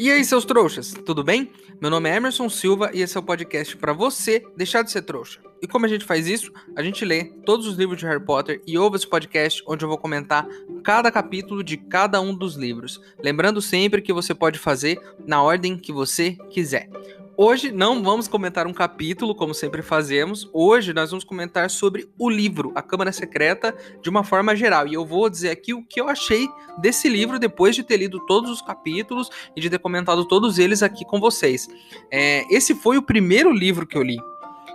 E aí, seus trouxas, tudo bem? Meu nome é Emerson Silva e esse é o podcast para você deixar de ser trouxa. E como a gente faz isso? A gente lê todos os livros de Harry Potter e ouve esse podcast onde eu vou comentar cada capítulo de cada um dos livros. Lembrando sempre que você pode fazer na ordem que você quiser. Hoje não vamos comentar um capítulo, como sempre fazemos. Hoje nós vamos comentar sobre o livro, A Câmara Secreta, de uma forma geral. E eu vou dizer aqui o que eu achei desse livro depois de ter lido todos os capítulos e de ter comentado todos eles aqui com vocês. É, esse foi o primeiro livro que eu li.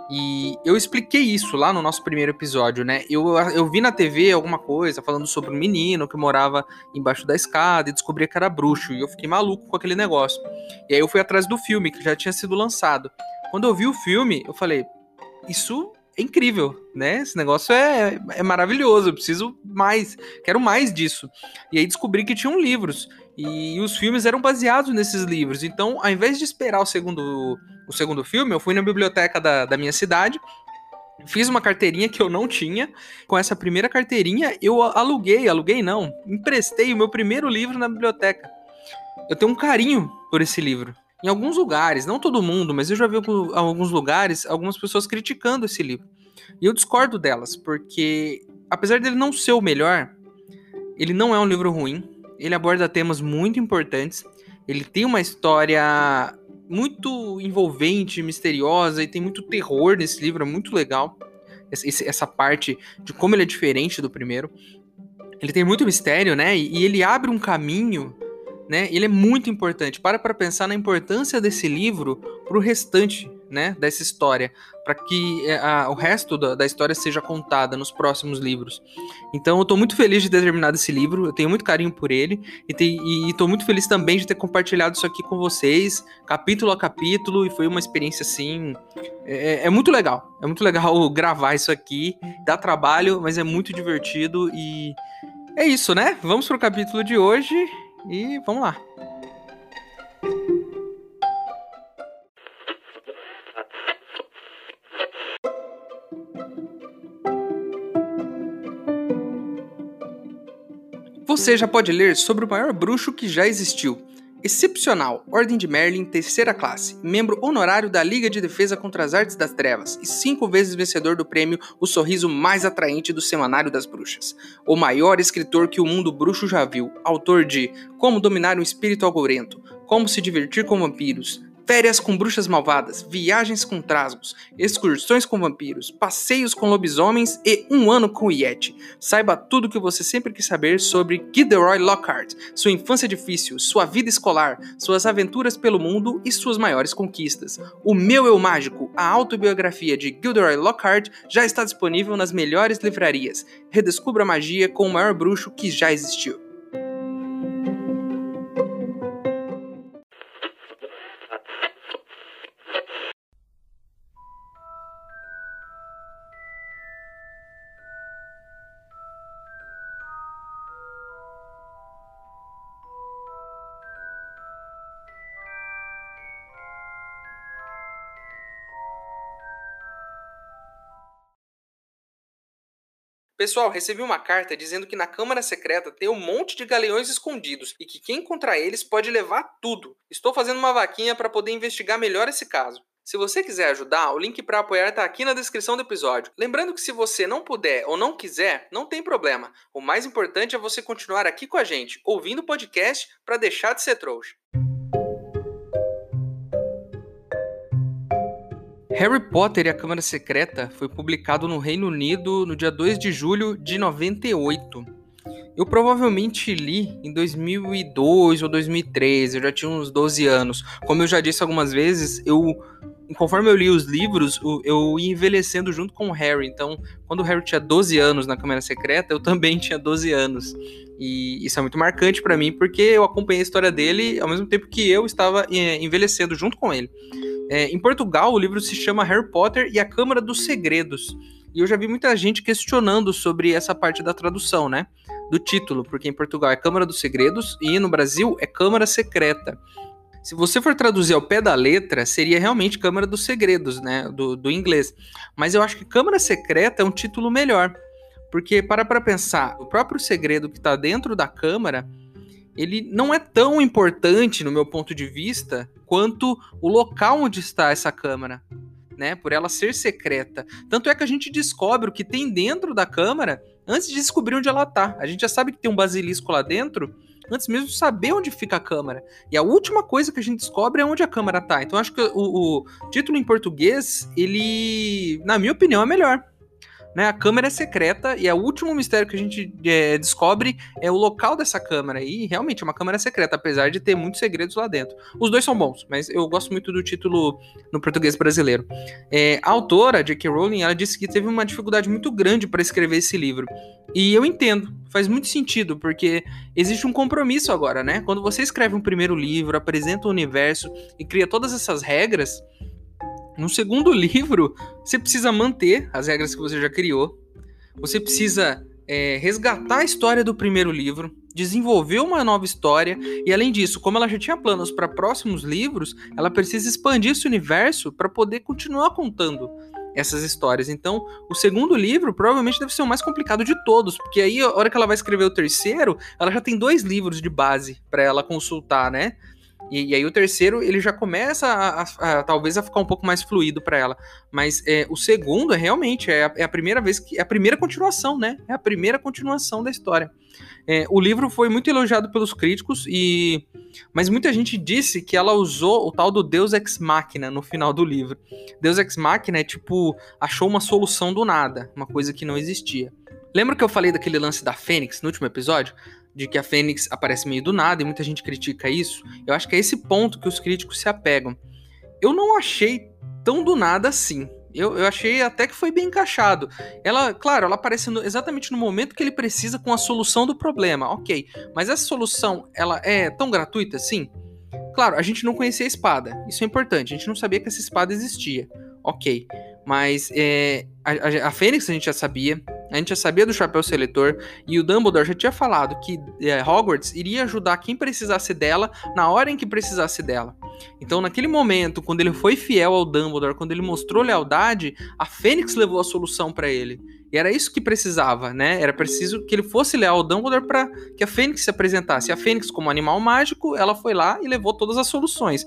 E eu expliquei isso lá no nosso primeiro episódio, né? Eu, eu vi na TV alguma coisa falando sobre um menino que morava embaixo da escada e descobria que era bruxo. E eu fiquei maluco com aquele negócio. E aí eu fui atrás do filme, que já tinha sido lançado. Quando eu vi o filme, eu falei: Isso é incrível, né? Esse negócio é, é maravilhoso, eu preciso mais, quero mais disso. E aí descobri que tinham livros. E os filmes eram baseados nesses livros. Então, ao invés de esperar o segundo, o segundo filme, eu fui na biblioteca da, da minha cidade, fiz uma carteirinha que eu não tinha. Com essa primeira carteirinha, eu aluguei, aluguei não, emprestei o meu primeiro livro na biblioteca. Eu tenho um carinho por esse livro. Em alguns lugares, não todo mundo, mas eu já vi alguns lugares algumas pessoas criticando esse livro. E eu discordo delas, porque apesar dele não ser o melhor, ele não é um livro ruim ele aborda temas muito importantes. Ele tem uma história muito envolvente, misteriosa e tem muito terror nesse livro, é muito legal. Essa parte de como ele é diferente do primeiro. Ele tem muito mistério, né? E ele abre um caminho, né? Ele é muito importante. Para para pensar na importância desse livro para o restante né, dessa história, para que é, a, o resto da, da, história seja contada nos próximos livros. Então eu estou muito feliz de ter terminado esse livro, eu tenho muito carinho por ele, e estou muito feliz também de ter compartilhado isso aqui com vocês, capítulo a capítulo, e foi uma experiência assim. É, é, é muito legal, é muito legal gravar isso aqui, dá trabalho, mas é muito divertido e. É isso, né? Vamos pro capítulo de hoje e vamos lá. Você já pode ler sobre o maior bruxo que já existiu. Excepcional, Ordem de Merlin, terceira classe, membro honorário da Liga de Defesa contra as Artes das Trevas e cinco vezes vencedor do prêmio O Sorriso Mais Atraente do Semanário das Bruxas. O maior escritor que o mundo bruxo já viu, autor de Como Dominar um Espírito Algorento, Como Se Divertir com Vampiros, Férias com bruxas malvadas, viagens com trasgos, excursões com vampiros, passeios com lobisomens e um ano com Yeti. Saiba tudo o que você sempre quis saber sobre Gilderoy Lockhart, sua infância difícil, sua vida escolar, suas aventuras pelo mundo e suas maiores conquistas. O Meu Eu Mágico, a autobiografia de Gilderoy Lockhart, já está disponível nas melhores livrarias. Redescubra a magia com o maior bruxo que já existiu. Pessoal, recebi uma carta dizendo que na Câmara Secreta tem um monte de galeões escondidos e que quem encontrar eles pode levar tudo. Estou fazendo uma vaquinha para poder investigar melhor esse caso. Se você quiser ajudar, o link para apoiar está aqui na descrição do episódio. Lembrando que se você não puder ou não quiser, não tem problema. O mais importante é você continuar aqui com a gente, ouvindo o podcast para deixar de ser trouxa. Harry Potter e a Câmara Secreta foi publicado no Reino Unido no dia 2 de julho de 98. Eu provavelmente li em 2002 ou 2013, eu já tinha uns 12 anos. Como eu já disse algumas vezes, eu conforme eu li os livros, eu ia envelhecendo junto com o Harry. Então, quando o Harry tinha 12 anos na Câmara Secreta, eu também tinha 12 anos. E isso é muito marcante para mim, porque eu acompanhei a história dele ao mesmo tempo que eu estava eh, envelhecendo junto com ele. É, em Portugal, o livro se chama Harry Potter e a Câmara dos Segredos. E eu já vi muita gente questionando sobre essa parte da tradução, né? Do título, porque em Portugal é Câmara dos Segredos e no Brasil é Câmara Secreta. Se você for traduzir ao pé da letra, seria realmente Câmara dos Segredos, né? Do, do inglês. Mas eu acho que Câmara Secreta é um título melhor. Porque, para para pensar, o próprio segredo que está dentro da Câmara ele não é tão importante, no meu ponto de vista, quanto o local onde está essa câmara. Né, por ela ser secreta. Tanto é que a gente descobre o que tem dentro da câmara antes de descobrir onde ela tá. A gente já sabe que tem um basilisco lá dentro antes mesmo de saber onde fica a câmara. E a última coisa que a gente descobre é onde a câmara tá. Então acho que o, o título em português, ele, na minha opinião, é melhor. Né, a câmera é secreta e é o último mistério que a gente é, descobre é o local dessa câmera. E realmente é uma câmera secreta, apesar de ter muitos segredos lá dentro. Os dois são bons, mas eu gosto muito do título no português brasileiro. É, a autora, J.K. Rowling, ela disse que teve uma dificuldade muito grande para escrever esse livro. E eu entendo, faz muito sentido, porque existe um compromisso agora, né? Quando você escreve um primeiro livro, apresenta o universo e cria todas essas regras no segundo livro, você precisa manter as regras que você já criou. Você precisa é, resgatar a história do primeiro livro, desenvolver uma nova história e, além disso, como ela já tinha planos para próximos livros, ela precisa expandir esse universo para poder continuar contando essas histórias. Então, o segundo livro provavelmente deve ser o mais complicado de todos, porque aí, a hora que ela vai escrever o terceiro, ela já tem dois livros de base para ela consultar, né? E, e, aí o terceiro, ele já começa a, a, a talvez a ficar um pouco mais fluido para ela. Mas é, o segundo é realmente é a, é a, primeira vez que é a primeira continuação, né? É a primeira continuação da história. É, o livro foi muito elogiado pelos críticos e mas muita gente disse que ela usou o tal do Deus ex machina no final do livro. Deus ex machina é tipo achou uma solução do nada, uma coisa que não existia. Lembra que eu falei daquele lance da Fênix no último episódio? De que a Fênix aparece meio do nada e muita gente critica isso. Eu acho que é esse ponto que os críticos se apegam. Eu não achei tão do nada assim. Eu, eu achei até que foi bem encaixado. Ela, claro, ela aparece no, exatamente no momento que ele precisa com a solução do problema, ok. Mas essa solução, ela é tão gratuita assim? Claro, a gente não conhecia a espada. Isso é importante. A gente não sabia que essa espada existia. Ok. Mas é, a, a, a Fênix a gente já sabia. A gente já sabia do chapéu seletor e o Dumbledore já tinha falado que é, Hogwarts iria ajudar quem precisasse dela na hora em que precisasse dela. Então, naquele momento, quando ele foi fiel ao Dumbledore, quando ele mostrou lealdade, a Fênix levou a solução para ele. E era isso que precisava, né? Era preciso que ele fosse leal ao Dumbledore para que a Fênix se apresentasse. E a Fênix, como animal mágico, ela foi lá e levou todas as soluções.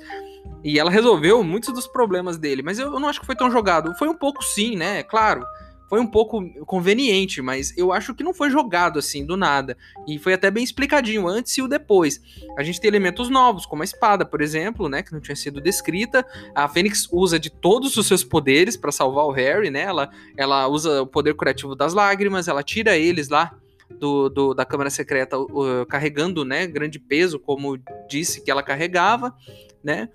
E ela resolveu muitos dos problemas dele, mas eu não acho que foi tão jogado. Foi um pouco sim, né? Claro foi um pouco conveniente, mas eu acho que não foi jogado assim do nada. E foi até bem explicadinho antes e o depois. A gente tem elementos novos, como a espada, por exemplo, né, que não tinha sido descrita. A Fênix usa de todos os seus poderes para salvar o Harry, né? Ela, ela usa o poder curativo das lágrimas, ela tira eles lá do, do, da Câmara Secreta uh, carregando, né, grande peso, como disse que ela carregava, né?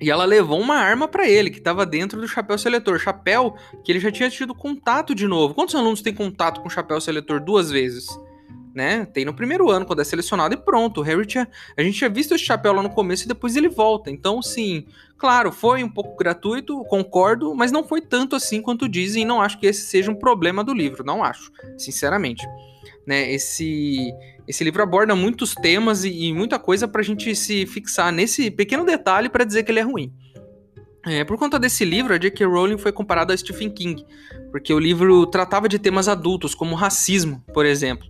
E ela levou uma arma para ele, que estava dentro do chapéu seletor. Chapéu que ele já tinha tido contato de novo. Quantos alunos têm contato com o chapéu seletor duas vezes? Né? Tem no primeiro ano, quando é selecionado, e pronto. O Harry tinha. A gente tinha visto esse chapéu lá no começo e depois ele volta. Então, sim, claro, foi um pouco gratuito, concordo, mas não foi tanto assim quanto dizem. Não acho que esse seja um problema do livro. Não acho, sinceramente. Né? Esse esse livro aborda muitos temas e, e muita coisa para a gente se fixar nesse pequeno detalhe para dizer que ele é ruim. É, por conta desse livro, a J.K. Rowling foi comparada a Stephen King, porque o livro tratava de temas adultos, como racismo, por exemplo.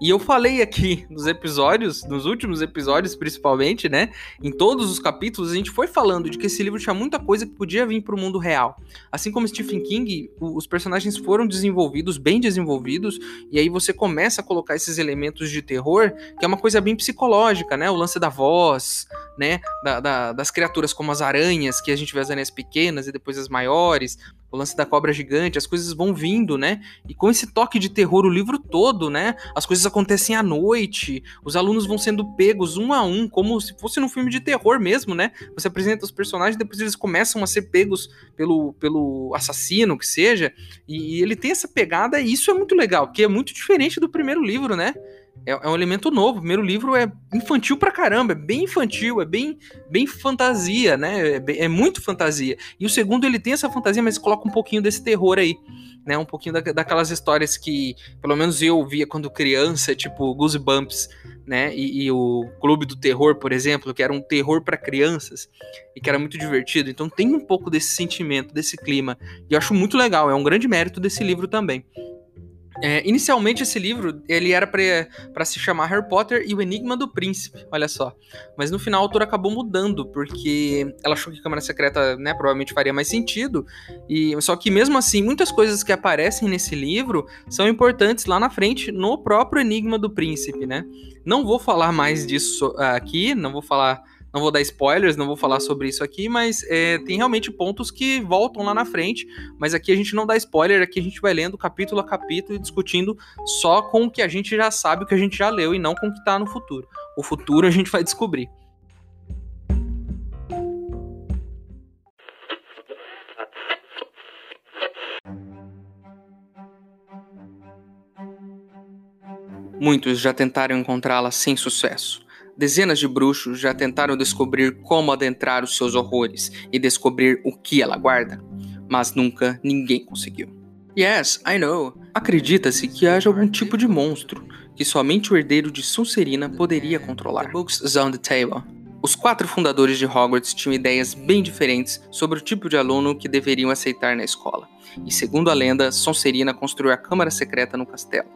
E eu falei aqui nos episódios, nos últimos episódios principalmente, né? Em todos os capítulos, a gente foi falando de que esse livro tinha muita coisa que podia vir para o mundo real. Assim como Stephen King, os personagens foram desenvolvidos, bem desenvolvidos, e aí você começa a colocar esses elementos de terror, que é uma coisa bem psicológica, né? O lance da voz, né? Da, da, das criaturas como as aranhas, que a gente vê as aranhas pequenas e depois as maiores, o lance da cobra gigante, as coisas vão vindo, né? E com esse toque de terror o livro todo, né? As coisas acontecem à noite, os alunos vão sendo pegos um a um, como se fosse num filme de terror mesmo, né? Você apresenta os personagens, depois eles começam a ser pegos pelo, pelo assassino, que seja, e, e ele tem essa pegada, e isso é muito legal, porque é muito diferente do primeiro livro, né? É, é, um elemento novo. O primeiro livro é infantil pra caramba, é bem infantil, é bem, bem fantasia, né? É, bem, é, muito fantasia. E o segundo, ele tem essa fantasia, mas coloca um pouquinho desse terror aí, né? Um pouquinho da, daquelas histórias que, pelo menos eu via quando criança, tipo Goosebumps, né? E, e o Clube do Terror, por exemplo, que era um terror para crianças e que era muito divertido. Então tem um pouco desse sentimento, desse clima. E eu acho muito legal, é um grande mérito desse livro também. É, inicialmente esse livro ele era para se chamar Harry Potter e o Enigma do Príncipe, olha só. Mas no final a autora acabou mudando porque ela achou que Câmara Secreta, né, provavelmente faria mais sentido. E só que mesmo assim muitas coisas que aparecem nesse livro são importantes lá na frente no próprio Enigma do Príncipe, né? Não vou falar mais disso aqui, não vou falar não vou dar spoilers, não vou falar sobre isso aqui, mas é, tem realmente pontos que voltam lá na frente. Mas aqui a gente não dá spoiler, aqui a gente vai lendo capítulo a capítulo e discutindo só com o que a gente já sabe, o que a gente já leu e não com o que está no futuro. O futuro a gente vai descobrir. Muitos já tentaram encontrá-la sem sucesso. Dezenas de bruxos já tentaram descobrir como adentrar os seus horrores e descobrir o que ela guarda, mas nunca ninguém conseguiu. Yes, I know. Acredita-se que haja algum tipo de monstro que somente o herdeiro de Sonserina poderia controlar. The books on the table. Os quatro fundadores de Hogwarts tinham ideias bem diferentes sobre o tipo de aluno que deveriam aceitar na escola. E segundo a lenda, Sonserina construiu a câmara secreta no castelo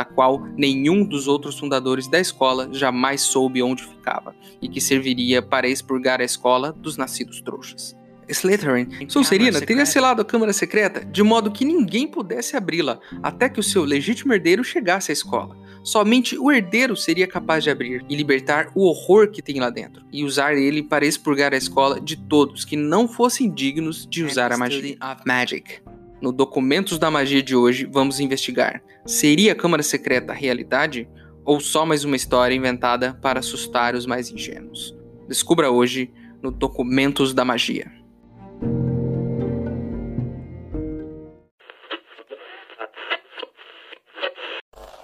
da qual nenhum dos outros fundadores da escola jamais soube onde ficava, e que serviria para expurgar a escola dos nascidos trouxas. Slytherin, Sonserina teria selado a Câmara Secreta de modo que ninguém pudesse abri-la até que o seu legítimo herdeiro chegasse à escola. Somente o herdeiro seria capaz de abrir e libertar o horror que tem lá dentro, e usar ele para expurgar a escola de todos que não fossem dignos de usar a magia. Magic. No Documentos da Magia de hoje, vamos investigar: seria a Câmara Secreta realidade ou só mais uma história inventada para assustar os mais ingênuos? Descubra hoje no Documentos da Magia.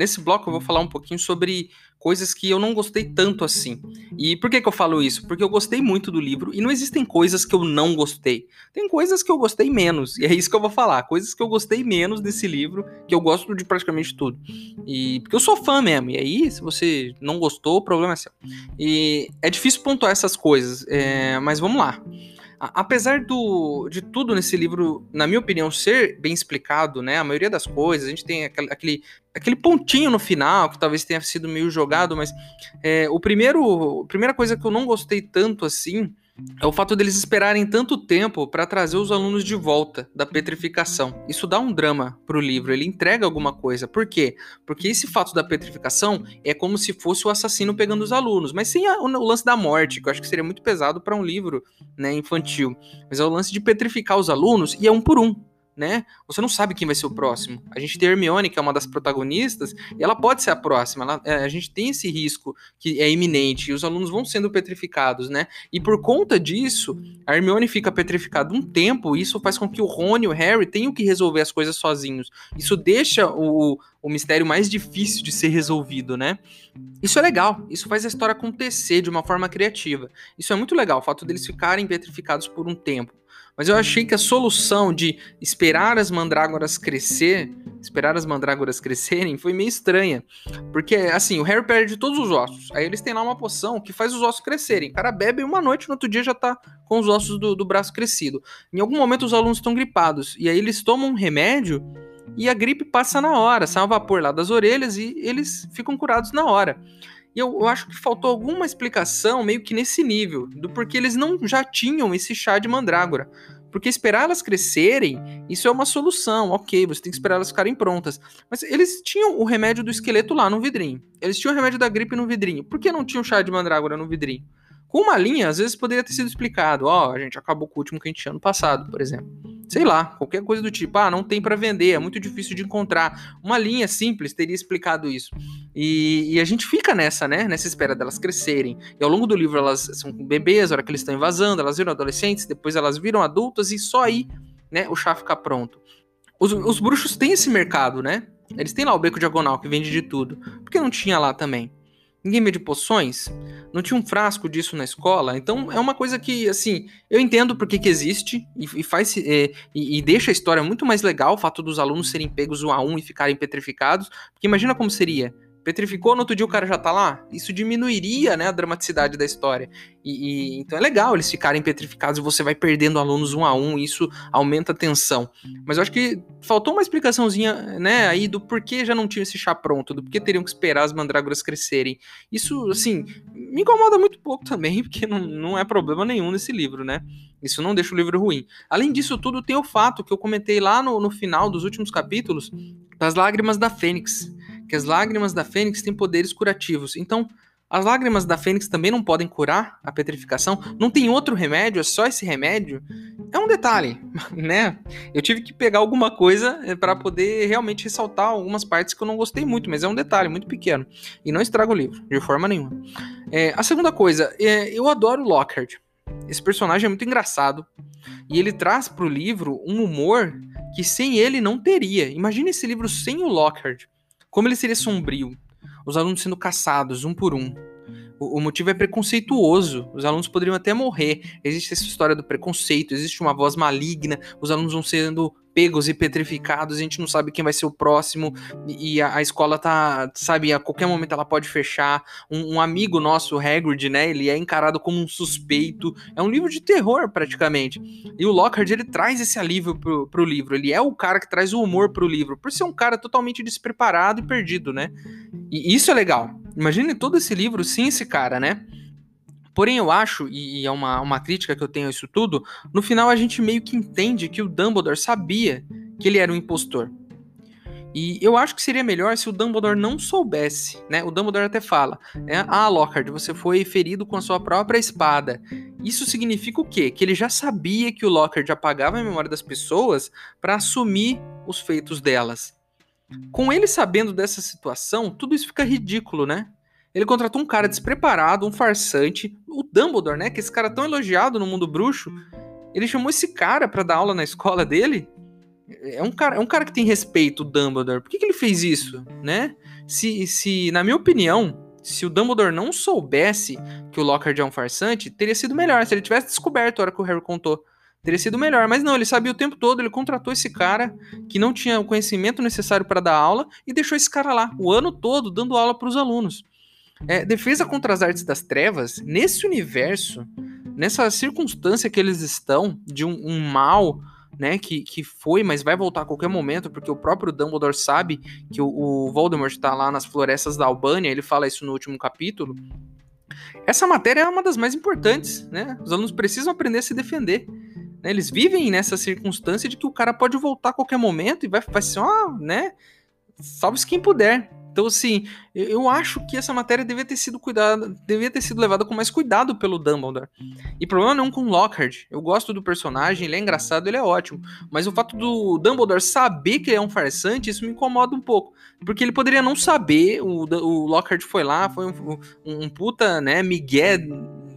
Nesse bloco eu vou falar um pouquinho sobre coisas que eu não gostei tanto assim. E por que, que eu falo isso? Porque eu gostei muito do livro e não existem coisas que eu não gostei. Tem coisas que eu gostei menos, e é isso que eu vou falar. Coisas que eu gostei menos desse livro, que eu gosto de praticamente tudo. E porque eu sou fã mesmo, e aí, se você não gostou, o problema é seu. E é difícil pontuar essas coisas, é... mas vamos lá apesar do, de tudo nesse livro, na minha opinião, ser bem explicado, né? A maioria das coisas, a gente tem aquele, aquele pontinho no final que talvez tenha sido meio jogado, mas é, o primeiro, a primeira coisa que eu não gostei tanto assim é o fato deles esperarem tanto tempo para trazer os alunos de volta da petrificação. Isso dá um drama pro livro, ele entrega alguma coisa. Por quê? Porque esse fato da petrificação é como se fosse o assassino pegando os alunos, mas sem a, o, o, lance da morte, que eu acho que seria muito pesado para um livro né, infantil. Mas é o lance de petrificar os alunos e é um por um né? Você não sabe quem vai ser o próximo. A gente tem a Hermione, que é uma das protagonistas, e ela pode ser a próxima. Ela, é, a gente tem esse risco que é iminente, e os alunos vão sendo petrificados, né? E por conta disso, a Hermione fica petrificada um tempo, e isso faz com que o Rony e o Harry tenham que resolver as coisas sozinhos. Isso deixa o, o mistério mais difícil de ser resolvido, né? Isso é legal, isso faz a história acontecer de uma forma criativa. Isso é muito legal, o fato deles ficarem petrificados por um tempo. Mas eu achei que a solução de esperar as mandrágoras crescer, esperar as mandrágoras crescerem, foi meio estranha. Porque, assim, o Harry perde todos os ossos. Aí eles têm lá uma poção que faz os ossos crescerem. O cara bebe uma noite, no outro dia já tá com os ossos do, do braço crescido. Em algum momento os alunos estão gripados. E aí eles tomam um remédio e a gripe passa na hora. Sai um vapor lá das orelhas e eles ficam curados na hora. E eu, eu, acho que faltou alguma explicação meio que nesse nível, do porquê eles não já tinham esse chá de mandrágora. Porque esperar elas crescerem, isso é uma solução, ok, você tem que esperar elas ficarem prontas. Mas eles tinham o remédio do esqueleto lá no vidrinho. Eles tinham o remédio da gripe no vidrinho. Por que não tinham chá de mandrágora no vidrinho? Com uma linha, às vezes poderia ter sido explicado. Ó, oh, a gente acabou com o último que a gente tinha ano passado, por exemplo. Sei lá, qualquer coisa do tipo. Ah, não tem para vender, é muito difícil de encontrar. Uma linha simples teria explicado isso. E, e, a gente fica nessa, né? Nessa espera delas crescerem. E ao longo do livro elas são bebês, a hora que eles estão invasando, elas viram adolescentes, depois elas viram adultas e só aí, né, o chá fica pronto. Os, os bruxos têm esse mercado, né? Eles têm lá o beco diagonal que vende de tudo. Por que não tinha lá também? Ninguém mede poções? Não tinha um frasco disso na escola? Então é uma coisa que, assim, eu entendo porque que existe e, e faz é, e, e, deixa a história muito mais legal o fato dos alunos serem pegos um a um e ficarem petrificados. Porque imagina como seria petrificou, no outro dia o cara já tá lá, isso diminuiria, né, a dramaticidade da história. E, e, então é legal eles ficarem petrificados e você vai perdendo alunos um a um, e isso aumenta a tensão. Mas eu acho que faltou uma explicaçãozinha, né, aí do porquê já não tinha esse chá pronto, do porquê teriam que esperar as mandrágoras crescerem. Isso, assim, me incomoda muito pouco também, porque não, não é problema nenhum nesse livro, né? Isso não deixa o livro ruim. Além disso tudo, tem o fato que eu comentei lá no, no final dos últimos capítulos das lágrimas da Fênix que as lágrimas da fênix têm poderes curativos. Então, as lágrimas da fênix também não podem curar a petrificação. Não tem outro remédio, é só esse remédio. É um detalhe, né? Eu tive que pegar alguma coisa eh, para poder realmente ressaltar algumas partes que eu não gostei muito, mas é um detalhe muito pequeno. E não estraga o livro, de forma nenhuma. É, a segunda coisa, é, eu adoro Lockhart. Esse personagem é muito engraçado. E ele traz para o livro um humor que sem ele não teria. Imagine esse livro sem o Lockhart. Como ele seria sombrio? Os alunos sendo caçados um por um. O, o motivo é preconceituoso. Os alunos poderiam até morrer. Existe essa história do preconceito, existe uma voz maligna, os alunos vão sendo pegos e petrificados, a gente não sabe quem vai ser o próximo, e a, a escola tá, sabe, a qualquer momento ela pode fechar. Um, um, amigo nosso, o Hagrid, né, ele é encarado como um suspeito. É um livro de terror, praticamente. E o Lockhart, ele traz esse alívio pro, pro livro, ele é o cara que traz o humor pro livro, por ser um cara totalmente despreparado e perdido, né? E isso é legal. Imagine todo esse livro sem esse cara, né? Porém, eu acho, e é uma, uma crítica que eu tenho a isso tudo, no final a gente meio que entende que o Dumbledore sabia que ele era um impostor. E eu acho que seria melhor se o Dumbledore não soubesse, né? O Dumbledore até fala, né? Ah, Lockhart, você foi ferido com a sua própria espada. Isso significa o quê? Que ele já sabia que o Lockhart apagava a memória das pessoas para assumir os feitos delas. Com ele sabendo dessa situação, tudo isso fica ridículo, né? Ele contratou um cara despreparado, um farsante, o Dumbledore, né? Que esse cara tão elogiado no mundo bruxo. Ele chamou esse cara para dar aula na escola dele. É um cara, é um cara que tem respeito, o Dumbledore. Por que, que ele fez isso, né? Se, se, na minha opinião, se o Dumbledore não soubesse que o Lockhart é um farsante, teria sido melhor. Se ele tivesse descoberto a hora que o Harry contou, teria sido melhor. Mas não, ele sabia o tempo todo, ele contratou esse cara que não tinha o conhecimento necessário para dar aula e deixou esse cara lá o ano todo dando aula para os alunos. É, defesa contra as artes das trevas, nesse universo, nessa circunstância que eles estão, de um, um mal né, que, que foi, mas vai voltar a qualquer momento, porque o próprio Dumbledore sabe que o, o Voldemort está lá nas florestas da Albânia, ele fala isso no último capítulo. Essa matéria é uma das mais importantes, né? Os alunos precisam aprender a se defender. Né? Eles vivem nessa circunstância de que o cara pode voltar a qualquer momento e vai, vai ser, ó, né? Salve-se quem puder. Então, assim, eu acho que essa matéria devia ter sido cuidada, devia ter sido levada com mais cuidado pelo Dumbledore. E problema não com Lockhart. Eu gosto do personagem, ele é engraçado, ele é ótimo. Mas o fato do Dumbledore saber que ele é um farsante, isso me incomoda um pouco. Porque ele poderia não saber, o, o Lockhart foi lá, foi um, um, um puta, né, migué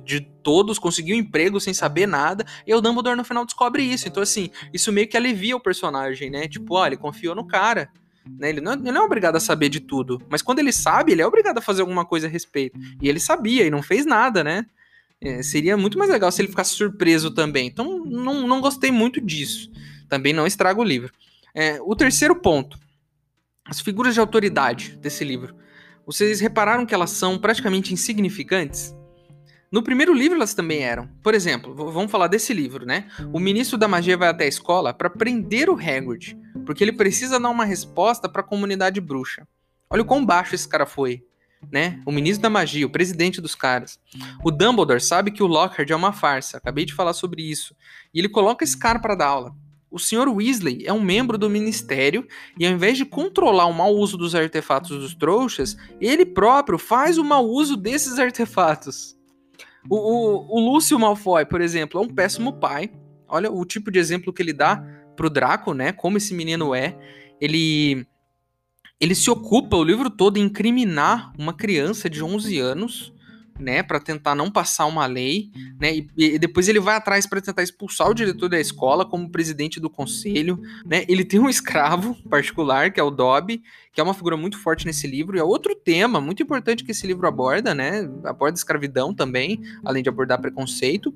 de todos, conseguiu um emprego sem saber nada, e o Dumbledore no final descobre isso. Então, assim, isso meio que alivia o personagem, né? Tipo, olha, ele confiou no cara. Né? Ele, não, é, ele não é obrigado a saber de tudo, mas quando ele sabe, ele é obrigado a fazer alguma coisa a respeito. E ele sabia e não fez nada, né? É, seria muito mais legal se ele ficasse surpreso também. Então, não, não gostei muito disso. Também não estraga o livro. É, o terceiro ponto: as figuras de autoridade desse livro. Vocês repararam que elas são praticamente insignificantes? No primeiro livro elas também eram. Por exemplo, vamos falar desse livro, né? O ministro da magia vai até a escola para prender o Hagrid, porque ele precisa dar uma resposta para a comunidade bruxa. Olha o quão baixo esse cara foi, né? O ministro da magia, o presidente dos caras. O Dumbledore sabe que o Lockhart é uma farsa, acabei de falar sobre isso, e ele coloca esse cara para dar aula. O Sr. Weasley é um membro do ministério e, ao invés de controlar o mau uso dos artefatos dos trouxas, ele próprio faz o mau uso desses artefatos. O, o, o Lúcio Malfoy, por exemplo, é um péssimo pai. Olha o tipo de exemplo que ele dá pro Draco, né? Como esse menino é. Ele ele se ocupa o livro todo em incriminar uma criança de 11 anos né, para tentar não passar uma lei, né, e, e depois ele vai atrás para tentar expulsar o diretor da escola como presidente do conselho, né? Ele tem um escravo particular que é o Dobby, que é uma figura muito forte nesse livro e é outro tema muito importante que esse livro aborda, né? Aborda escravidão também, além de abordar preconceito.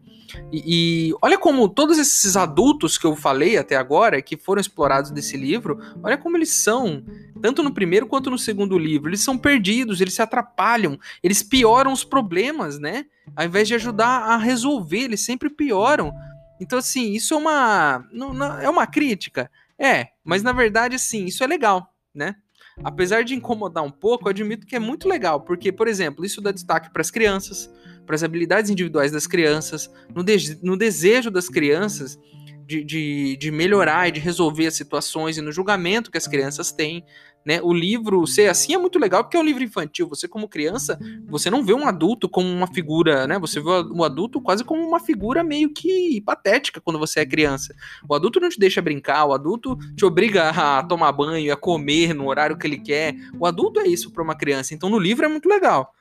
E, e olha como todos esses adultos que eu falei até agora, que foram explorados nesse livro, olha como eles são tanto no primeiro quanto no segundo livro. Eles são perdidos, eles se atrapalham, eles pioram os problemas, né? Ao invés de ajudar a resolver, eles sempre pioram. Então, assim, isso é uma. Não, não, é uma crítica? É, mas na verdade, assim, isso é legal, né? Apesar de incomodar um pouco, eu admito que é muito legal, porque, por exemplo, isso dá destaque para as crianças, para as habilidades individuais das crianças, no, de no desejo das crianças de, de, de, melhorar e de resolver as situações e no julgamento que as crianças têm. Né? O livro ser assim é muito legal porque é um livro infantil. Você, como criança, você não vê um adulto como uma figura, né? Você vê o adulto quase como uma figura meio que patética quando você é criança. O adulto não te deixa brincar, o adulto te obriga a tomar banho, a comer no horário que ele quer. O adulto é isso para uma criança. Então, no livro é muito legal.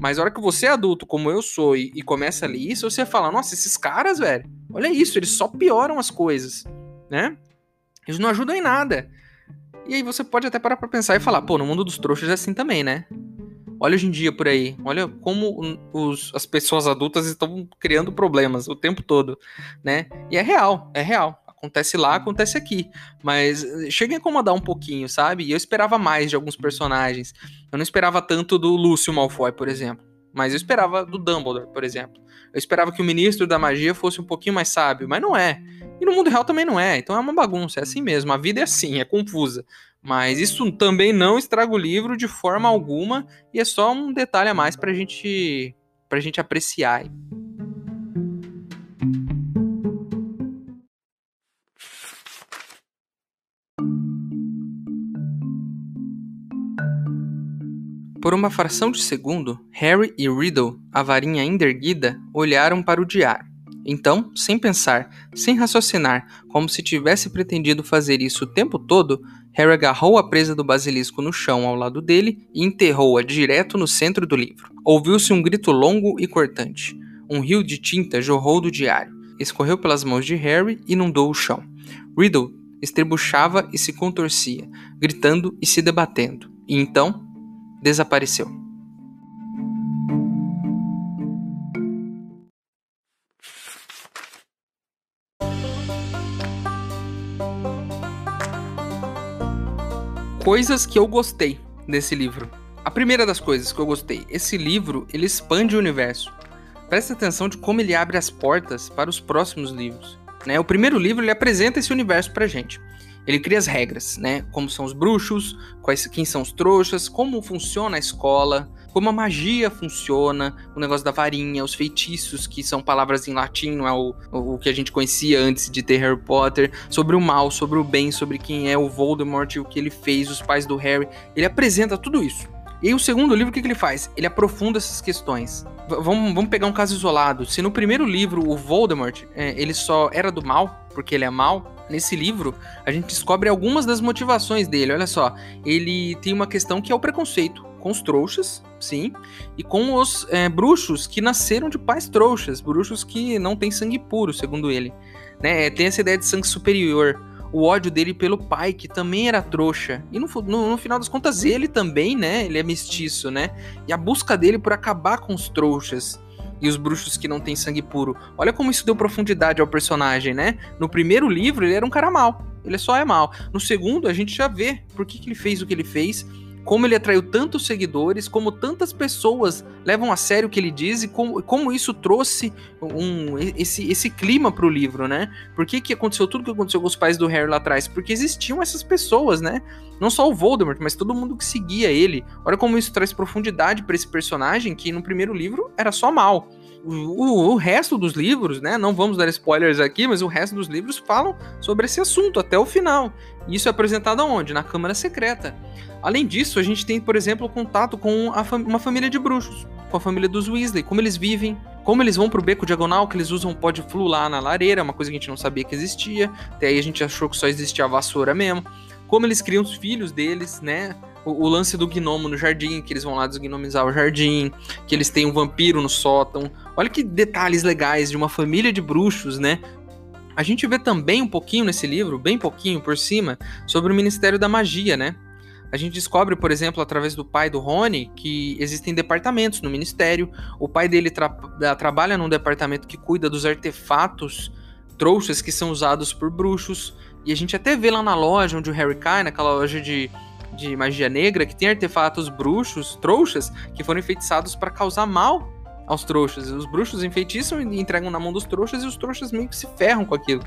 Mas a hora que você é adulto, como eu sou, e, e começa a ler isso, você fala, nossa, esses caras, velho, olha isso, eles só pioram as coisas, né? Eles não ajudam em nada. E aí você pode até parar pra pensar e falar, pô, no mundo dos trouxas é assim também, né? Olha hoje em dia por aí, olha como os, as pessoas adultas estão criando problemas o tempo todo, né? E é real, é real. Acontece lá, acontece aqui. Mas eh, chega a incomodar um pouquinho, sabe? E eu esperava mais de alguns personagens. Eu não esperava tanto do Lúcio Malfoy, por exemplo. Mas eu esperava do Dumbledore, por exemplo. Eu esperava que o ministro da magia fosse um pouquinho mais sábio, mas não é. E no mundo real também não é. Então é uma bagunça, é assim mesmo. A vida é assim, é confusa. Mas isso também não estraga o livro de forma alguma e é só um detalhe a mais pra gente, pra gente apreciar. Por uma fração de segundo, Harry e Riddle, a varinha ainda erguida, olharam para o diário. Então, sem pensar, sem raciocinar, como se tivesse pretendido fazer isso o tempo todo, Harry agarrou a presa do basilisco no chão ao lado dele e enterrou-a direto no centro do livro. Ouviu-se um grito longo e cortante. Um rio de tinta jorrou do diário, escorreu pelas mãos de Harry e inundou o chão. Riddle estrebuchava e se contorcia, gritando e se debatendo. E então, desapareceu. Coisas que eu gostei desse livro. A primeira das coisas que eu gostei, esse livro, ele expande o universo. Presta atenção de como ele abre as portas para os próximos livros. Né? O primeiro livro ele apresenta esse universo pra gente. Ele cria as regras, né? Como são os bruxos, quais, quem são os trouxas, como funciona a escola, como a magia funciona, o negócio da varinha, os feitiços, que são palavras em latim, não é o, o que a gente conhecia antes de ter Harry Potter, sobre o mal, sobre o bem, sobre quem é o Voldemort o que ele fez, os pais do Harry. Ele apresenta tudo isso. E aí, o segundo livro, o que, que ele faz? Ele aprofunda essas questões. V vamos, vamos pegar um caso isolado. Se no primeiro livro o Voldemort é, ele só era do mal, porque ele é mal, nesse livro a gente descobre algumas das motivações dele. Olha só, ele tem uma questão que é o preconceito com os trouxas, sim, e com os é, bruxos que nasceram de pais trouxas, bruxos que não têm sangue puro, segundo ele. Né? Tem essa ideia de sangue superior o ódio dele pelo pai, que também era trouxa. E no, no, no, final das contas, ele também, né? Ele é mestiço, né? E a busca dele por acabar com os trouxas e os bruxos que não têm sangue puro. Olha como isso deu profundidade ao personagem, né? No primeiro livro, ele era um cara mal. Ele só é mal. No segundo, a gente já vê por que, que ele fez o que ele fez como ele atraiu tantos seguidores, como tantas pessoas levam a sério o que ele diz e como, como isso trouxe um, esse, esse clima pro livro, né? Por que, que aconteceu tudo que aconteceu com os pais do Harry lá atrás? Porque existiam essas pessoas, né? Não só o Voldemort, mas todo mundo que seguia ele. Olha como isso traz profundidade para esse personagem que no primeiro livro era só mal. O, o, o, resto dos livros, né? Não vamos dar spoilers aqui, mas o resto dos livros falam sobre esse assunto até o final. Isso é apresentado aonde? Na Câmara Secreta. Além disso, a gente tem, por exemplo, contato com fam uma família de bruxos, com a família dos Weasley, como eles vivem, como eles vão pro beco diagonal, que eles usam pó de flu lá na lareira, uma coisa que a gente não sabia que existia, até aí a gente achou que só existia a vassoura mesmo. como eles criam os filhos deles, né? O, o, lance do gnomo no jardim, que eles vão lá desgnomizar o jardim, que eles têm um vampiro no sótão. Olha que detalhes legais de uma família de bruxos, né? A gente vê também um pouquinho nesse livro, bem pouquinho por cima, sobre o Ministério da Magia, né? A gente descobre, por exemplo, através do pai do Rony, que existem departamentos no ministério. O pai dele tra trabalha num departamento que cuida dos artefatos trouxas que são usados por bruxos. E a gente até vê lá na loja onde o Harry cai, naquela loja de, de magia negra, que tem artefatos bruxos, trouxas, que foram enfeitiçados para causar mal aos trouxas. Os bruxos enfeitiçam e entregam na mão dos trouxas e os trouxas meio que se ferram com aquilo.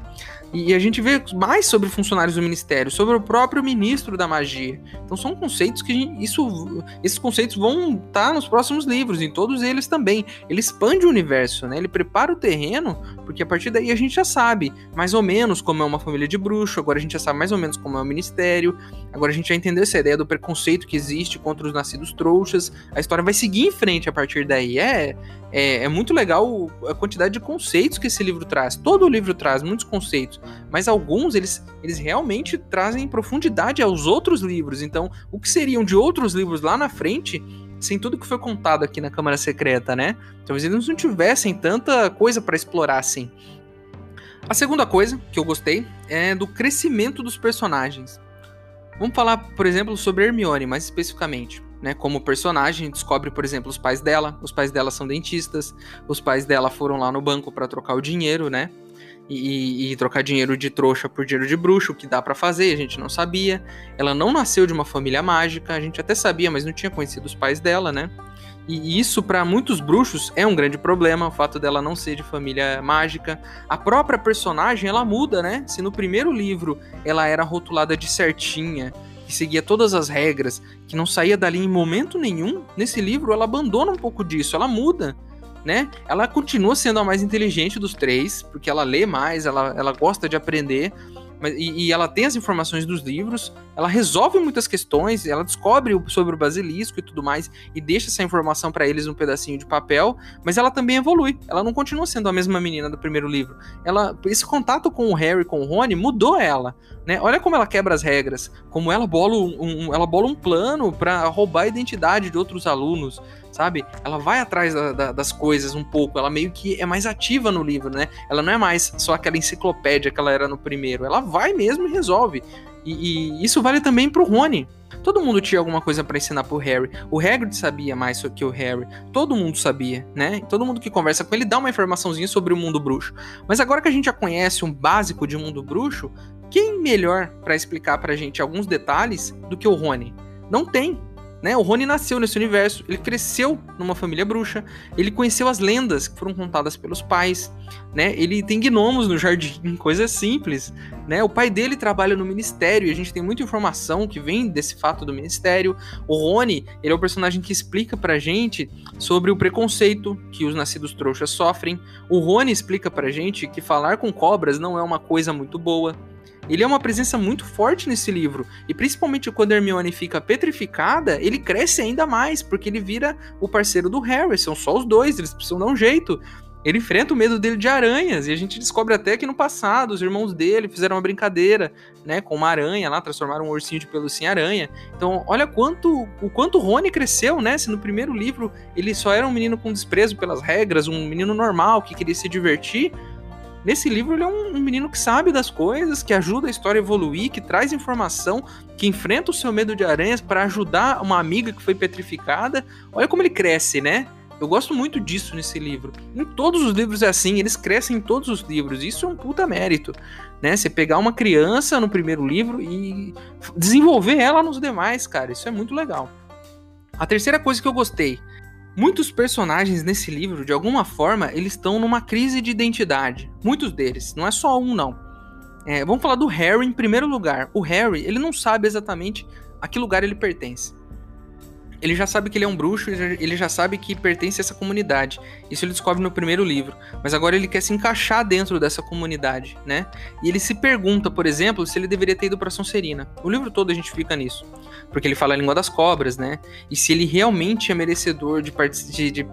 E a gente vê mais sobre funcionários do ministério, sobre o próprio ministro da magia. Então são conceitos que gente, isso, esses conceitos vão estar tá nos próximos livros, em todos eles também. Ele expande o universo, né? Ele prepara o terreno, porque a partir daí a gente já sabe mais ou menos como é uma família de bruxo, agora a gente já sabe mais ou menos como é o ministério, agora a gente já entendeu essa ideia do preconceito que existe contra os nascidos trouxas. A história vai seguir em frente a partir daí. É, é, é, muito legal a quantidade de conceitos que esse livro traz. Todo o livro traz muitos conceitos, mas alguns eles, eles realmente trazem profundidade aos outros livros. Então, o que seriam de outros livros lá na frente, sem tudo que foi contado aqui na Câmara Secreta, né? Talvez eles não tivessem tanta coisa para explorar assim. A segunda coisa que eu gostei é do crescimento dos personagens. Vamos falar, por exemplo, sobre Hermione, mais especificamente né? Como personagem, descobre, por exemplo, os pais dela. Os pais dela são dentistas. Os pais dela foram lá no banco para trocar o dinheiro, né? E, e, trocar dinheiro de trouxa por dinheiro de bruxo, o que dá para fazer, a gente não sabia. Ela não nasceu de uma família mágica, a gente até sabia, mas não tinha conhecido os pais dela, né? E isso para muitos bruxos é um grande problema, o fato dela não ser de família mágica. A própria personagem, ela muda, né? Se no primeiro livro ela era rotulada de certinha, que seguia todas as regras, que não saía dali em momento nenhum, nesse livro ela abandona um pouco disso, ela muda. Né? Ela continua sendo a mais inteligente dos três, porque ela lê mais, ela, ela gosta de aprender, mas, e, e, ela tem as informações dos livros, ela resolve muitas questões, ela descobre sobre o basilisco e tudo mais, e deixa essa informação para eles num pedacinho de papel, mas ela também evolui. Ela não continua sendo a mesma menina do primeiro livro. Ela, esse contato com o Harry, com o Rony, mudou ela. Né? Olha como ela quebra as regras, como ela bola um, um ela bola um plano para roubar a identidade de outros alunos sabe? Ela vai atrás da, da, das coisas um pouco, ela meio que é mais ativa no livro, né? Ela não é mais só aquela enciclopédia que ela era no primeiro, ela vai mesmo e resolve. E, e isso vale também pro Rony. Todo mundo tinha alguma coisa para ensinar pro Harry. O Hagrid sabia mais que o Harry. Todo mundo sabia, né? Todo mundo que conversa com ele dá uma informaçãozinha sobre o mundo bruxo. Mas agora que a gente já conhece um básico de mundo bruxo, quem melhor para explicar pra gente alguns detalhes do que o Rony? Não tem. Né? O Rony nasceu nesse universo, ele cresceu numa família bruxa, ele conheceu as lendas que foram contadas pelos pais, né? Ele tem gnomos no jardim, coisas simples, né? O pai dele trabalha no ministério e a gente tem muita informação que vem desse fato do ministério. O Rony, ele é o personagem que explica pra gente sobre o preconceito que os nascidos trouxas sofrem. O Rony explica pra gente que falar com cobras não é uma coisa muito boa. Ele é uma presença muito forte nesse livro. E principalmente quando Hermione fica petrificada, ele cresce ainda mais, porque ele vira o parceiro do Harry. São só os dois, eles precisam dar um jeito. Ele enfrenta o medo dele de aranhas, e a gente descobre até que no passado os irmãos dele fizeram uma brincadeira, né, com uma aranha lá, transformaram um ursinho de pelúcia em aranha. Então, olha quanto o quanto Rony cresceu, né? Se no primeiro livro ele só era um menino com desprezo pelas regras, um menino normal que queria se divertir, Nesse livro, ele é um, menino que sabe das coisas, que ajuda a história a evoluir, que traz informação, que enfrenta o seu medo de aranhas para ajudar uma amiga que foi petrificada. Olha como ele cresce, né? Eu gosto muito disso nesse livro. Em todos os livros é assim, eles crescem em todos os livros. Isso é um puta mérito, né? Você pegar uma criança no primeiro livro e desenvolver ela nos demais, cara. Isso é muito legal. A terceira coisa que eu gostei Muitos personagens nesse livro, de alguma forma, eles estão numa crise de identidade. Muitos deles, não é só um, não. É, vamos falar do Harry em primeiro lugar. O Harry, ele não sabe exatamente a que lugar ele pertence ele já sabe que ele é um bruxo, ele já sabe que pertence a essa comunidade. Isso ele descobre no primeiro livro. Mas agora ele quer se encaixar dentro dessa comunidade, né? E ele se pergunta, por exemplo, se ele deveria ter ido para Sonserina. O livro todo a gente fica nisso. Porque ele fala a língua das cobras, né? E se ele realmente é merecedor de, de, de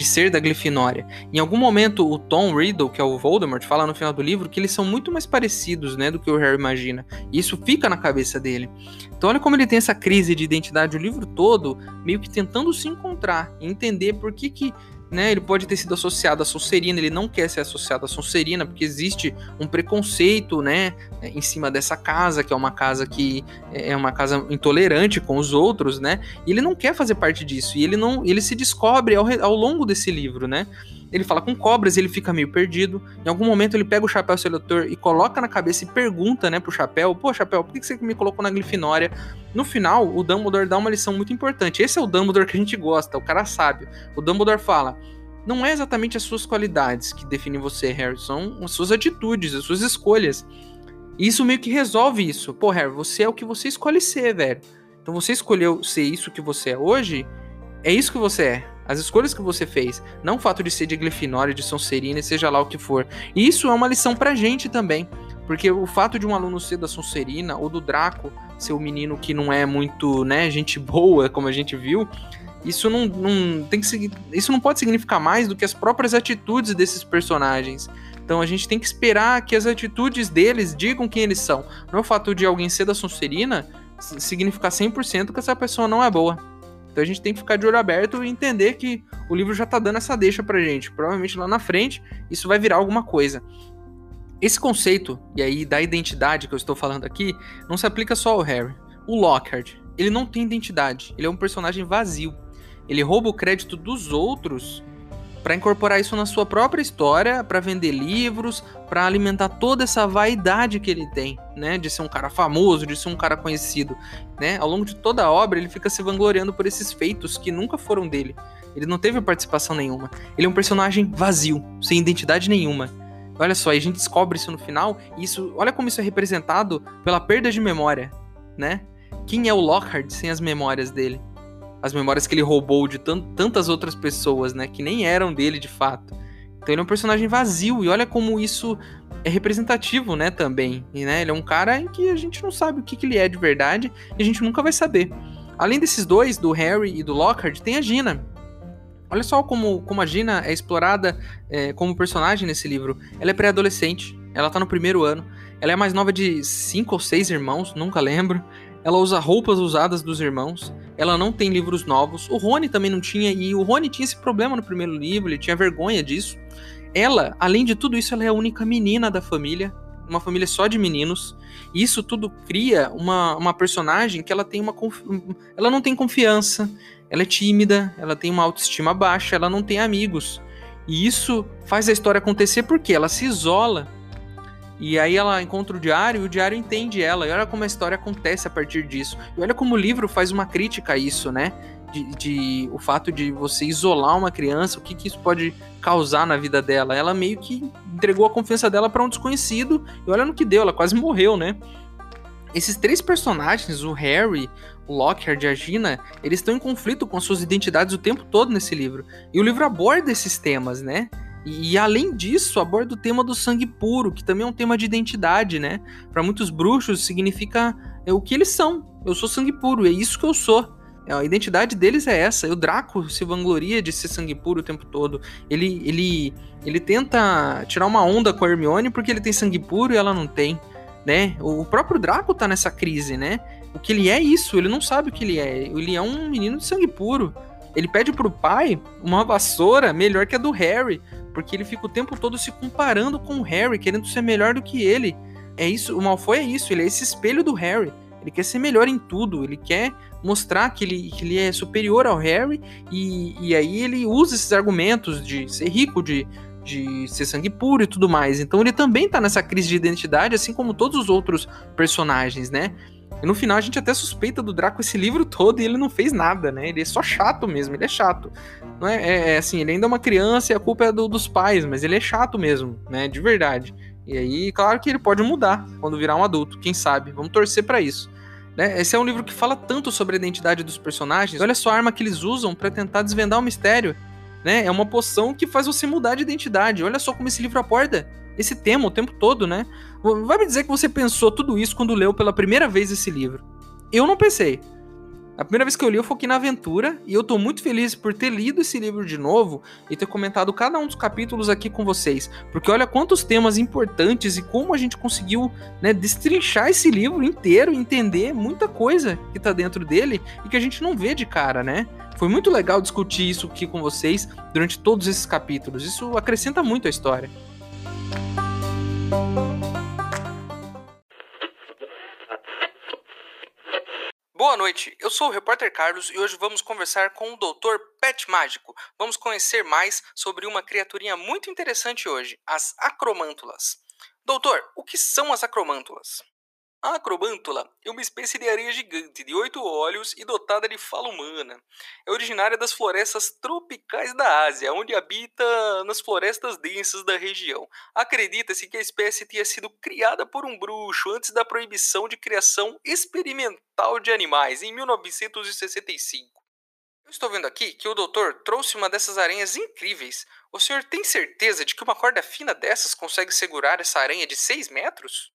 de ser da Grifinória. Em algum momento, o Tom Riddle, que é o Voldemort, fala no final do livro que eles são muito mais parecidos, né, do que o Harry imagina. E isso fica na cabeça dele. Então olha como ele tem essa crise de identidade o livro todo, meio que tentando se encontrar entender por que que né, ele pode ter sido associado à Sonserina, ele não quer ser associado à Sonserina, porque existe um preconceito, né, em cima dessa casa, que é uma casa que é uma casa intolerante com os outros, né, e ele não quer fazer parte disso, e ele não, ele se descobre ao, ao longo desse livro, né, ele fala com cobras, ele fica meio perdido. Em algum momento ele pega o chapéu seletor e coloca na cabeça e pergunta, né, pro chapéu: Pô, chapéu, por que você me colocou na Grifinória? No final, o Dumbledore dá uma lição muito importante. Esse é o Dumbledore que a gente gosta, o cara sábio. O Dumbledore fala: Não é exatamente as suas qualidades que definem você, Harry, são as suas atitudes, as suas escolhas. E isso meio que resolve isso. Pô, Harry, você é o que você escolhe ser, velho. Então você escolheu ser isso que você é hoje, é isso que você é. As escolhas que você fez, não o fato de ser de Grifinória, de Sonserina, seja lá o que for. E isso é uma lição pra gente também. Porque o fato de um aluno ser da Sonserina ou do Draco ser um menino que não é muito, né, gente boa, como a gente viu, isso não, não tem que isso não pode significar mais do que as próprias atitudes desses personagens. Então a gente tem que esperar que as atitudes deles digam quem eles são. Não é o fato de alguém ser da Sonserina significar 100% que essa pessoa não é boa. Então a gente tem que ficar de olho aberto e entender que o livro já tá dando essa deixa pra gente. Provavelmente lá na frente isso vai virar alguma coisa. Esse conceito, e aí da identidade que eu estou falando aqui, não se aplica só ao Harry. O Lockhart, ele não tem identidade, ele é um personagem vazio. Ele rouba o crédito dos outros para incorporar isso na sua própria história, para vender livros, para alimentar toda essa vaidade que ele tem, né, de ser um cara famoso, de ser um cara conhecido, né? Ao longo de toda a obra, ele fica se vangloriando por esses feitos que nunca foram dele. Ele não teve participação nenhuma. Ele é um personagem vazio, sem identidade nenhuma. Olha só, a gente descobre isso no final, e isso, olha como isso é representado pela perda de memória, né? Quem é o Lockhart sem as memórias dele? As memórias que ele roubou de tantas outras pessoas, né? Que nem eram dele de fato. Então ele é um personagem vazio, e olha como isso é representativo, né, também. E, né, ele é um cara em que a gente não sabe o que, que ele é de verdade, e a gente nunca vai saber. Além desses dois, do Harry e do Lockhart, tem a Gina. Olha só como, como a Gina é explorada é, como personagem nesse livro. Ela é pré-adolescente, ela tá no primeiro ano, ela é mais nova de cinco ou seis irmãos, nunca lembro. Ela usa roupas usadas dos irmãos. Ela não tem livros novos. O Rony também não tinha, e o Rony tinha esse problema no primeiro livro, ele tinha vergonha disso. Ela, além de tudo isso, ela é a única menina da família, uma família só de meninos. E isso tudo cria uma, uma personagem que ela tem uma ela não tem confiança, ela é tímida, ela tem uma autoestima baixa, ela não tem amigos. E isso faz a história acontecer porque ela se isola e aí ela encontra o diário e o diário entende ela. E olha como a história acontece a partir disso. E olha como o livro faz uma crítica a isso, né? De, de, o fato de você isolar uma criança, o que, que isso pode causar na vida dela. Ela meio que entregou a confiança dela para um desconhecido e olha no que deu, ela quase morreu, né? Esses três personagens, o Harry, o Lockhart e a Gina, eles estão em conflito com suas identidades o tempo todo nesse livro. E o livro aborda esses temas, né? E, e, além disso, aborda o tema do sangue puro, que também é um tema de identidade, né? Para muitos bruxos significa é, o que eles são. Eu sou sangue puro, é isso que eu sou. É, a identidade deles é essa. E o Draco se vangloria de ser sangue puro o tempo todo. Ele, ele, ele tenta tirar uma onda com a Hermione porque ele tem sangue puro e ela não tem, né? O próprio Draco tá nessa crise, né? O que ele é isso, ele não sabe o que ele é. Ele é um menino de sangue puro. Ele pede pro pai uma vassoura melhor que a do Harry, porque ele fica o tempo todo se comparando com o Harry, querendo ser melhor do que ele. É isso, o Malfoy é isso, ele é esse espelho do Harry. Ele quer ser melhor em tudo, ele quer mostrar que ele, que ele é superior ao Harry, e, e aí ele usa esses argumentos de ser rico, de, de ser sangue puro e tudo mais. Então ele também tá nessa crise de identidade, assim como todos os outros personagens, né? E no final a gente até suspeita do Draco esse livro todo e ele não fez nada, né? Ele é só chato mesmo, ele é chato. Não é, é, é assim, ele ainda é uma criança e a culpa é do, dos pais, mas ele é chato mesmo, né? De verdade. E aí, claro que ele pode mudar quando virar um adulto, quem sabe? Vamos torcer para isso. Né? Esse é um livro que fala tanto sobre a identidade dos personagens. Olha só a arma que eles usam para tentar desvendar o mistério. Né? É uma poção que faz você mudar de identidade. Olha só como esse livro aborda esse tema o tempo todo, né? Vai me dizer que você pensou tudo isso quando leu pela primeira vez esse livro. Eu não pensei. A primeira vez que eu li, eu foquei na aventura e eu tô muito feliz por ter lido esse livro de novo e ter comentado cada um dos capítulos aqui com vocês, porque olha quantos temas importantes e como a gente conseguiu, né, destrinchar esse livro inteiro, entender muita coisa que tá dentro dele e que a gente não vê de cara, né? Foi muito legal discutir isso aqui com vocês durante todos esses capítulos. Isso acrescenta muito a história. Boa noite, eu sou o repórter Carlos e hoje vamos conversar com o Dr. Pet Mágico. Vamos conhecer mais sobre uma criaturinha muito interessante hoje, as acromântulas. Doutor, o que são as acromântulas? A acrobântula é uma espécie de areia gigante de oito olhos e dotada de fala humana. É originária das florestas tropicais da Ásia, onde habita nas florestas densas da região. Acredita-se que a espécie tenha sido criada por um bruxo antes da proibição de criação experimental de animais, em 1965. Eu estou vendo aqui que o doutor trouxe uma dessas aranhas incríveis. O senhor tem certeza de que uma corda fina dessas consegue segurar essa aranha de 6 metros?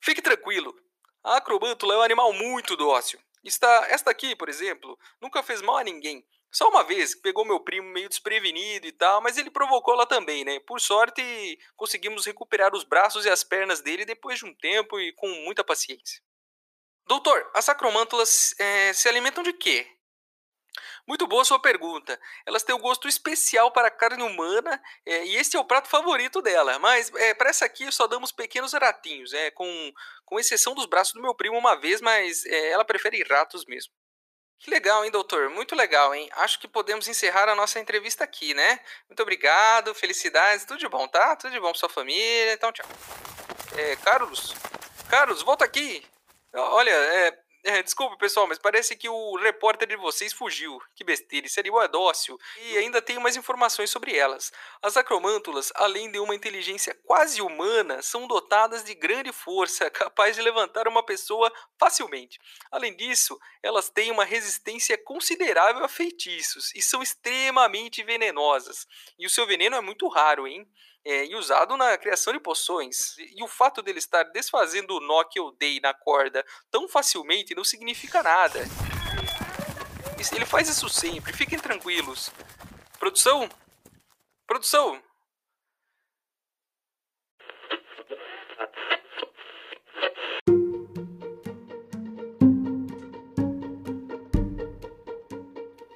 Fique tranquilo. A acrobântula é um animal muito dócil. Está, esta aqui, por exemplo, nunca fez mal a ninguém. Só uma vez pegou meu primo meio desprevenido e tal, mas ele provocou ela também, né? Por sorte, conseguimos recuperar os braços e as pernas dele depois de um tempo e com muita paciência. Doutor, as acromântulas é, se alimentam de quê? Muito boa sua pergunta. Elas têm um gosto especial para a carne humana é, e este é o prato favorito dela. Mas é, para essa aqui só damos pequenos ratinhos, é, com, com exceção dos braços do meu primo uma vez, mas é, ela prefere ratos mesmo. Que legal, hein, doutor? Muito legal, hein? Acho que podemos encerrar a nossa entrevista aqui, né? Muito obrigado, felicidades, tudo de bom, tá? Tudo de bom pra sua família, então tchau. É, Carlos? Carlos, volta aqui! Olha, é, é, desculpa, pessoal, mas parece que o repórter de vocês fugiu. Que besteira, animal é dócil. E ainda tenho mais informações sobre elas. As acromântulas, além de uma inteligência quase humana, são dotadas de grande força, capaz de levantar uma pessoa facilmente. Além disso, elas têm uma resistência considerável a feitiços e são extremamente venenosas. E o seu veneno é muito raro, hein? É, e usado na criação de poções. E o fato dele estar desfazendo o nó que eu dei na corda tão facilmente não significa nada. Ele faz isso sempre, fiquem tranquilos. Produção? Produção!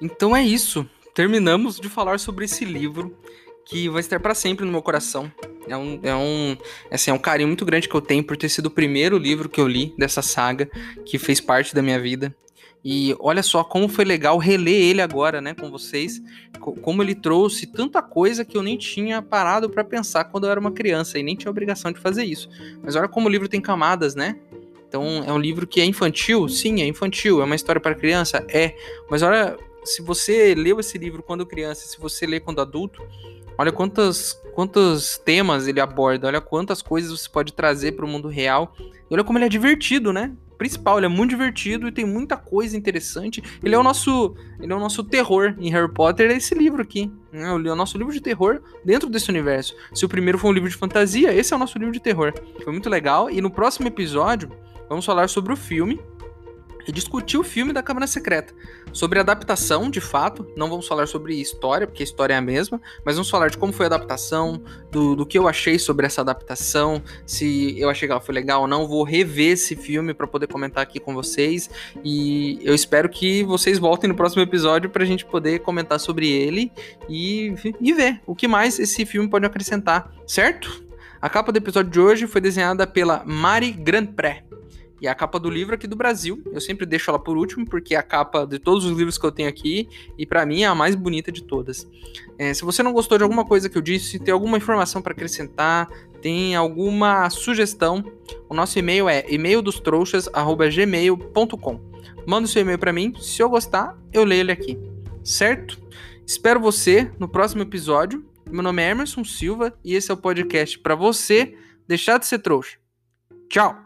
Então é isso. Terminamos de falar sobre esse livro que vai estar para sempre no meu coração. É um, é, um, assim, é um carinho muito grande que eu tenho por ter sido o primeiro livro que eu li dessa saga, que fez parte da minha vida. E olha só como foi legal reler ele agora, né, com vocês, como ele trouxe tanta coisa que eu nem tinha parado para pensar quando eu era uma criança e nem tinha obrigação de fazer isso. Mas olha como o livro tem camadas, né? Então é um livro que é infantil, sim, é infantil, é uma história para criança, é. Mas olha, se você leu esse livro quando criança, se você lê quando adulto, Olha quantas, quantos temas ele aborda, olha quantas coisas você pode trazer para o mundo real. E olha como ele é divertido, né? Principal, ele é muito divertido e tem muita coisa interessante. Ele é o nosso, ele é o nosso terror em Harry Potter, é esse livro aqui. Né? É o nosso livro de terror dentro desse universo. Se o primeiro foi um livro de fantasia, esse é o nosso livro de terror. Foi muito legal. E no próximo episódio, vamos falar sobre o filme discutir o filme da Câmara Secreta. Sobre adaptação, de fato, não vamos falar sobre história, porque a história é a mesma, mas vamos falar de como foi a adaptação, do, do que eu achei sobre essa adaptação, se eu achei que ela foi legal ou não. Vou rever esse filme para poder comentar aqui com vocês e eu espero que vocês voltem no próximo episódio para a gente poder comentar sobre ele e, e ver o que mais esse filme pode acrescentar, certo? A capa do episódio de hoje foi desenhada pela Mari Grandpré. E a capa do livro aqui do Brasil, eu sempre deixo ela por último, porque é a capa de todos os livros que eu tenho aqui, e para mim é a mais bonita de todas. É, se você não gostou de alguma coisa que eu disse, tem alguma informação para acrescentar, tem alguma sugestão, o nosso e-mail é e-maildostrouxas.gmail.com. Manda o seu e-mail para mim, se eu gostar, eu leio ele aqui, certo? Espero você no próximo episódio. Meu nome é Emerson Silva e esse é o podcast para você deixar de ser trouxa. Tchau!